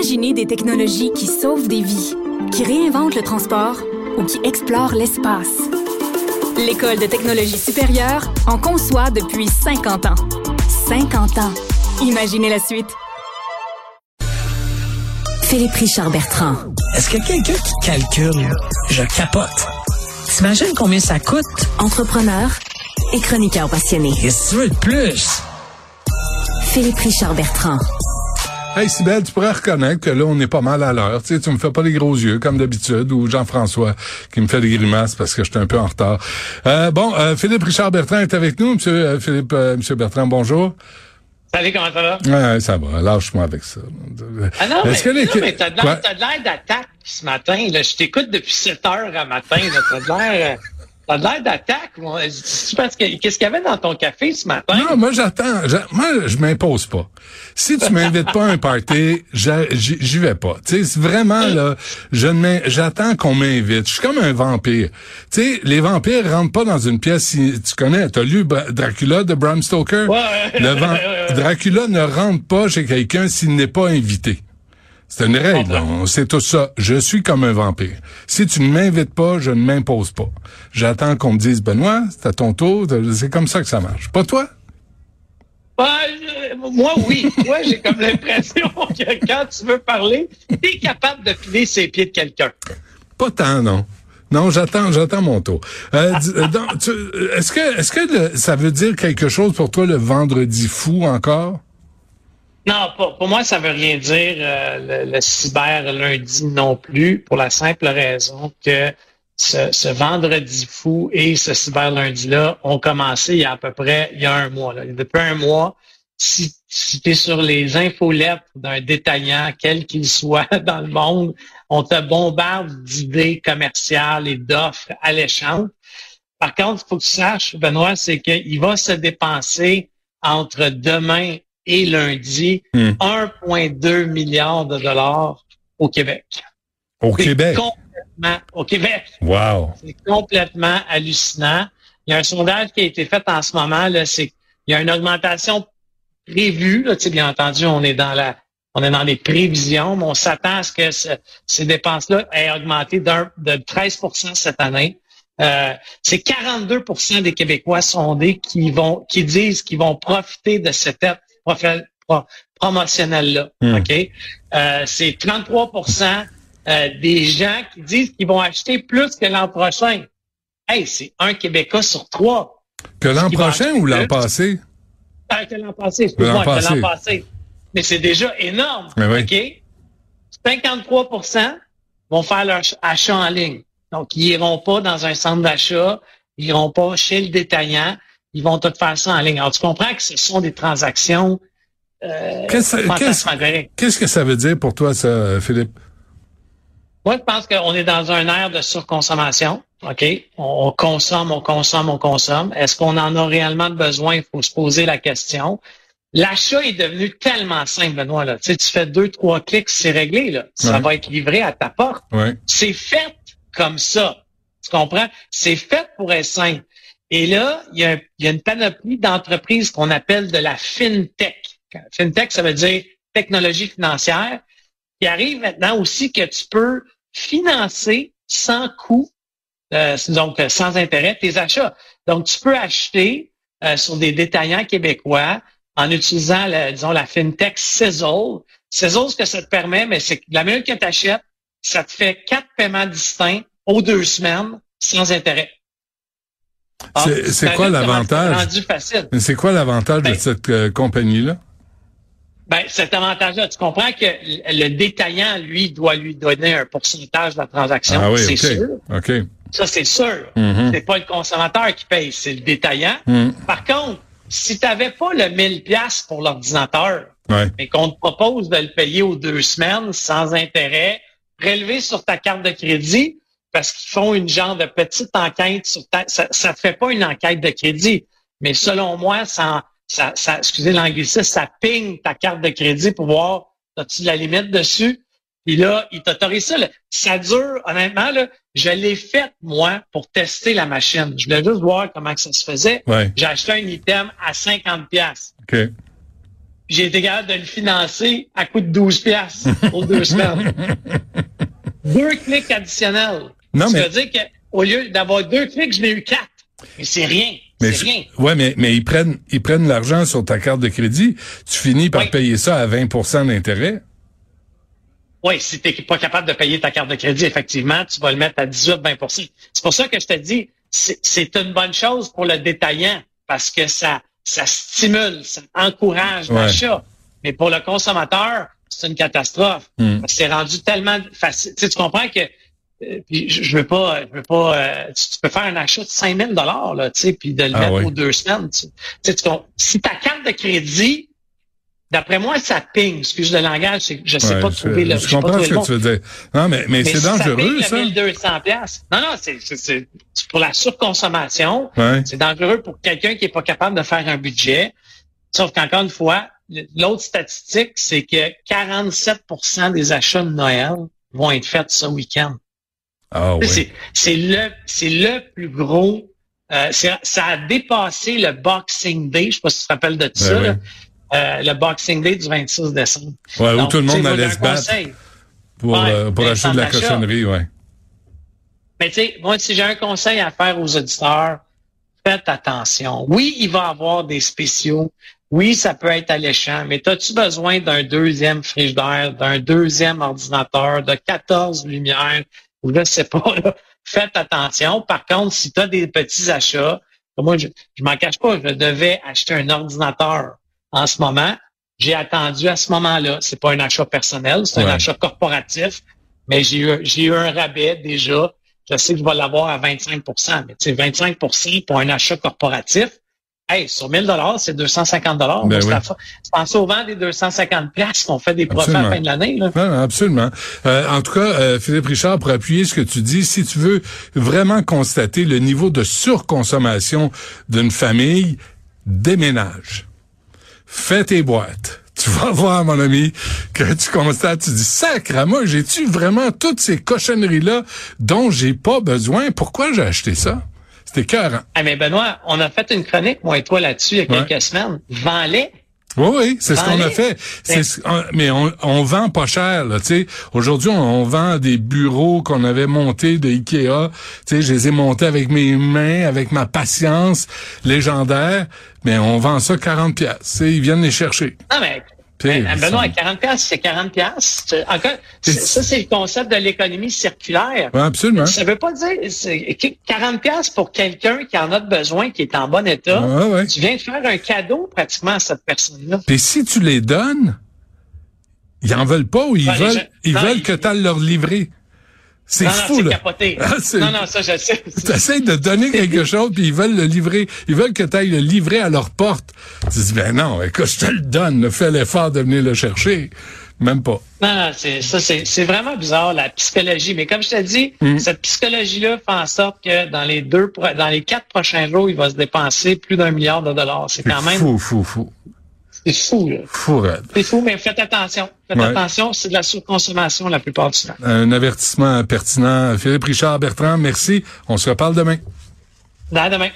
Imaginez des technologies qui sauvent des vies, qui réinventent le transport ou qui explorent l'espace. L'École de technologie supérieure en conçoit depuis 50 ans. 50 ans. Imaginez la suite. Philippe Richard Bertrand. Est-ce que quelqu'un qui calcule, je capote. T'imagines combien ça coûte? Entrepreneur et chroniqueur passionné. Qu'est-ce que tu veux de plus? Philippe Richard Bertrand. Hey Sybelle, tu pourrais reconnaître que là, on est pas mal à l'heure. Tu sais, tu me fais pas les gros yeux, comme d'habitude, ou Jean-François qui me fait des grimaces parce que j'étais un peu en retard. Euh, bon, euh, Philippe Richard Bertrand est avec nous. Monsieur euh, Philippe, euh, Monsieur Bertrand, bonjour. Salut, comment ça va? Ouais, ça va. Lâche-moi avec ça. Ah non, mais, que les- non, mais t'as de l'air t'as de l'air d'attaque ce matin. Là. Je t'écoute depuis 7 heures à matin. là. T'as de l'air... T'as de l'air d'attaque. Qu'est-ce qu'il y avait dans ton café ce matin? Non, moi j'attends. j'a- Moi, je m'impose pas. Si tu m'invites pas à un party, j'y vais pas. Tu sais, vraiment là, je ne m'in- j'attends qu'on m'invite. Je suis comme un vampire. Tu sais, les vampires rentrent pas dans une pièce. Si, tu connais, t'as lu Dracula de Bram Stoker? Le ouais. Dracula ne rentre pas chez quelqu'un s'il n'est pas invité. C'est une règle, on sait tout ça. Je suis comme un vampire. Si tu ne m'invites pas, je ne m'impose pas. J'attends qu'on me dise, Benoît, c'est à ton tour. C'est comme ça que ça marche. Pas toi? Je- moi, oui. Moi, j'ai comme l'impression que quand tu veux parler, t'es capable de filer ses pieds de quelqu'un. Pas tant, non. Non, j'attends, j'attends mon tour. Euh, euh, tu- euh, est-ce que, est-ce que le- ça veut dire quelque chose pour toi le vendredi fou encore? Non, pour, pour moi, ça veut rien dire euh, le, le cyber lundi non plus, pour la simple raison que ce, ce vendredi fou et ce cyber lundi-là ont commencé il y a à peu près il y a un mois. Là. Depuis un mois, si, si tu es sur les infolettres d'un détaillant, quel qu'il soit dans le monde, on te bombarde d'idées commerciales et d'offres alléchantes. Par contre, il faut que tu saches, Benoît, c'est qu'il va se dépenser entre demain et lundi Hmm. 1,2 milliard de dollars au Québec. Au Québec? Complètement au Québec. Wow. C'est complètement hallucinant. Il y a un sondage qui a été fait en ce moment, là, c'est il y a une augmentation prévue. Là, tu sais, bien entendu, on est dans la on est dans les prévisions, mais on s'attend à ce que ce- ces dépenses-là aient augmenté d'un- de 13% cette année. Euh, c'est 42% des Québécois sondés qui vont qui disent qu'ils vont profiter de cette aide pro- promotionnelle-là. Hmm. OK? Euh, c'est 33% euh, des gens qui disent qu'ils vont acheter plus que l'an prochain. Hey, c'est un Québécois sur trois. Que l'an prochain ou l'an plus? passé? Euh, que l'an passé, excuse-moi, L'an que l'an passé. Mais c'est déjà énorme. Oui. OK? 53% vont faire leur ach- achat en ligne. Donc, ils iront pas dans un centre d'achat, ils iront pas chez le détaillant, ils vont tout faire ça en ligne. Alors, tu comprends que ce sont des transactions euh, Qu'est-ce que ça veut dire pour toi, ça, Philippe? Moi, je pense qu'on est dans un air de surconsommation. OK? On, on consomme, on consomme, on consomme. Est-ce qu'on en a réellement besoin? Il faut se poser la question. L'achat est devenu tellement simple, Benoît. Là. Tu, sais, tu fais deux, trois clics, c'est réglé. Là. Ça Ouais. va être livré à ta porte. Ouais. C'est fait comme ça. Tu comprends? C'est fait pour être simple. Et là, il y a, il y a une panoplie d'entreprises qu'on appelle de la FinTech. FinTech, ça veut dire technologie financière. Il arrive maintenant aussi que tu peux financer sans coût, euh, donc euh, sans intérêt, tes achats. Donc, tu peux acheter euh, sur des détaillants québécois en utilisant, disons, la FinTech Sizzle. Sizzle, ce que ça te permet, mais c'est que la minute que tu achètes, ça te fait quatre paiements distincts aux deux semaines sans intérêt. Ah, C'est- quoi l'avantage? C'est quoi l'avantage de Ben- cette euh, compagnie-là? Ben, cet avantage-là, tu comprends que le détaillant, lui, doit lui donner un pourcentage de la transaction. Ah oui, c'est sûr. OK. Ça, c'est sûr. Mhm. C'est pas le consommateur qui paye, c'est le détaillant. Mhm. Par contre, si tu n'avais pas le 1000 pièces pour l'ordinateur, Ouais. mais qu'on te propose de le payer aux deux semaines sans intérêt, prélevé sur ta carte de crédit, parce qu'ils font une genre de petite enquête sur ta... Ça ne fait pas une enquête de crédit, mais selon moi, ça, ça, ça excusez l'anglicisme, ça ping ta carte de crédit pour voir as-tu de la limite dessus? Puis là, il t'autorise ça. là. Ça dure, honnêtement, là, je l'ai fait, moi, pour tester la machine. Je voulais juste voir comment que ça se faisait. Ouais. J'ai acheté un item à 50 pièces. OK. j'ai été capable de le financer à coût de 12 piastres pour deux semaines. deux clics additionnels. Non, Ça mais- veut dire qu'au lieu d'avoir deux clics, je n'ai eu quatre. Mais c'est rien. Mais C'est rien. ouais, mais mais ils prennent ils prennent l'argent sur ta carte de crédit, tu finis par Oui. payer ça à 20% d'intérêt. Oui, si tu n'es pas capable de payer ta carte de crédit, effectivement, tu vas le mettre à 18-20% C'est pour ça que je te dis, c'est c'est une bonne chose pour le détaillant parce que ça, ça stimule, ça encourage Ouais. l'achat. Mais pour le consommateur, c'est une catastrophe. Hmm. C'est rendu tellement facile. Tu, sais, tu comprends que puis je, je veux pas, je veux pas. euh, tu, peux faire un achat de 5000 dollars là, tu sais, puis de le Ah mettre oui. aux deux semaines. Tu, tu sais, si ta carte de crédit D'après moi, ça ping. Excuse le langage, c'est que je sais Ouais, pas je, trouver le. je pas comprends ce que tu veux dire. Non, mais mais, Mais c'est si ça dangereux pique le ça. 1200 pièces. Non, non, c'est c'est- c'est c'est pour la surconsommation. Ouais. C'est dangereux pour quelqu'un qui est pas capable de faire un budget. Sauf qu'encore une fois, l'autre statistique, c'est que 47% des achats de Noël vont être faits ce week-end. Ah oui. C'est le c'est le plus gros. euh, ça a dépassé le Boxing Day. Je sais pas si tu te rappelles de ça. là. Euh, le Boxing Day du 26 décembre. Ouais, où tout le monde allait se battre pour Ouais, euh, pour acheter de la cochonnerie, ouais. Mais tu sais, moi, si j'ai un conseil à faire aux auditeurs, faites attention. Oui, il va y avoir des spéciaux. Oui, ça peut être alléchant, mais as-tu besoin d'un deuxième frigidaire, d'un deuxième ordinateur, de 14 lumières, ou je sais pas, là. Faites attention. Par contre, si tu as des petits achats, moi, je, je m'en cache pas, je devais acheter un ordinateur en ce moment. J'ai attendu à ce moment-là. C'est pas un achat personnel, c'est Ouais. un achat corporatif, mais j'ai eu, j'ai eu un rabais déjà. Je sais que je vais l'avoir à 25 Mais tu sais, 25% pour un achat corporatif, hey, sur 1000 dollars, c'est 250 dollars. Ben oui. c'est en sauvant des 250 places qu'on fait des profits à la fin de l'année. là. Non, non, absolument. Euh, en tout cas, euh, Philippe Richard, pour appuyer ce que tu dis, si tu veux vraiment constater le niveau de surconsommation d'une famille, déménage. Fais tes boîtes. Tu vas voir, mon ami, que tu constates, tu dis, sacre moi, j'ai-tu vraiment toutes ces cochonneries-là dont j'ai pas besoin? Pourquoi j'ai acheté ça? C'était cœur. Ah, mais Benoît, on a fait une chronique, moi et toi, là-dessus, il y a Ouais. quelques semaines. Vends-les. Oui, oui, c'est ce qu'on a fait. Mais- on- on, vend pas cher, là, tu sais. Aujourd'hui, on, on vend des bureaux qu'on avait montés de Ikea. Tu sais, je les ai montés avec mes mains, avec ma patience légendaire. Mais on vend ça 40 pièces. Ils viennent les chercher. Non, mais Ben, Benoît, sont- 40 pièces, c'est 40 pièces. Encore, ça, c'est le concept de l'économie circulaire. Ouais, absolument. Ça veut pas dire c'est- 40 pièces pour quelqu'un qui en a besoin, qui est en bon état. Ouais, ouais. Tu viens de faire un cadeau pratiquement à cette personne-là. Puis si tu les donnes, ils en veulent pas ou ils Ouais, les veulent, gens- ils non, veulent ils- que tu leur livrer. C'est non, non, fou, là. capoté. Ah, non, non, ça, je sais. Tu essaies de donner quelque chose, puis ils veulent le livrer. Ils veulent que tu ailles le livrer à leur porte. Tu dis, ben non, écoute, je te le donne. là, Fais l'effort de venir le chercher. Même pas. Non, non, c'est ça, c'est c'est vraiment bizarre la psychologie. Mais comme je te dis, Mm. cette psychologie-là fait en sorte que dans les deux, dans les quatre prochains jours, il va se dépenser plus d'un milliard de dollars. C'est quand même, fou, fou, fou. C'est fou. là. Fou. C'est fou, mais faites attention. Faites Ouais. attention, c'est de la surconsommation la plupart du temps. Un avertissement pertinent. Philippe Richard Bertrand, merci. On se reparle demain. À demain.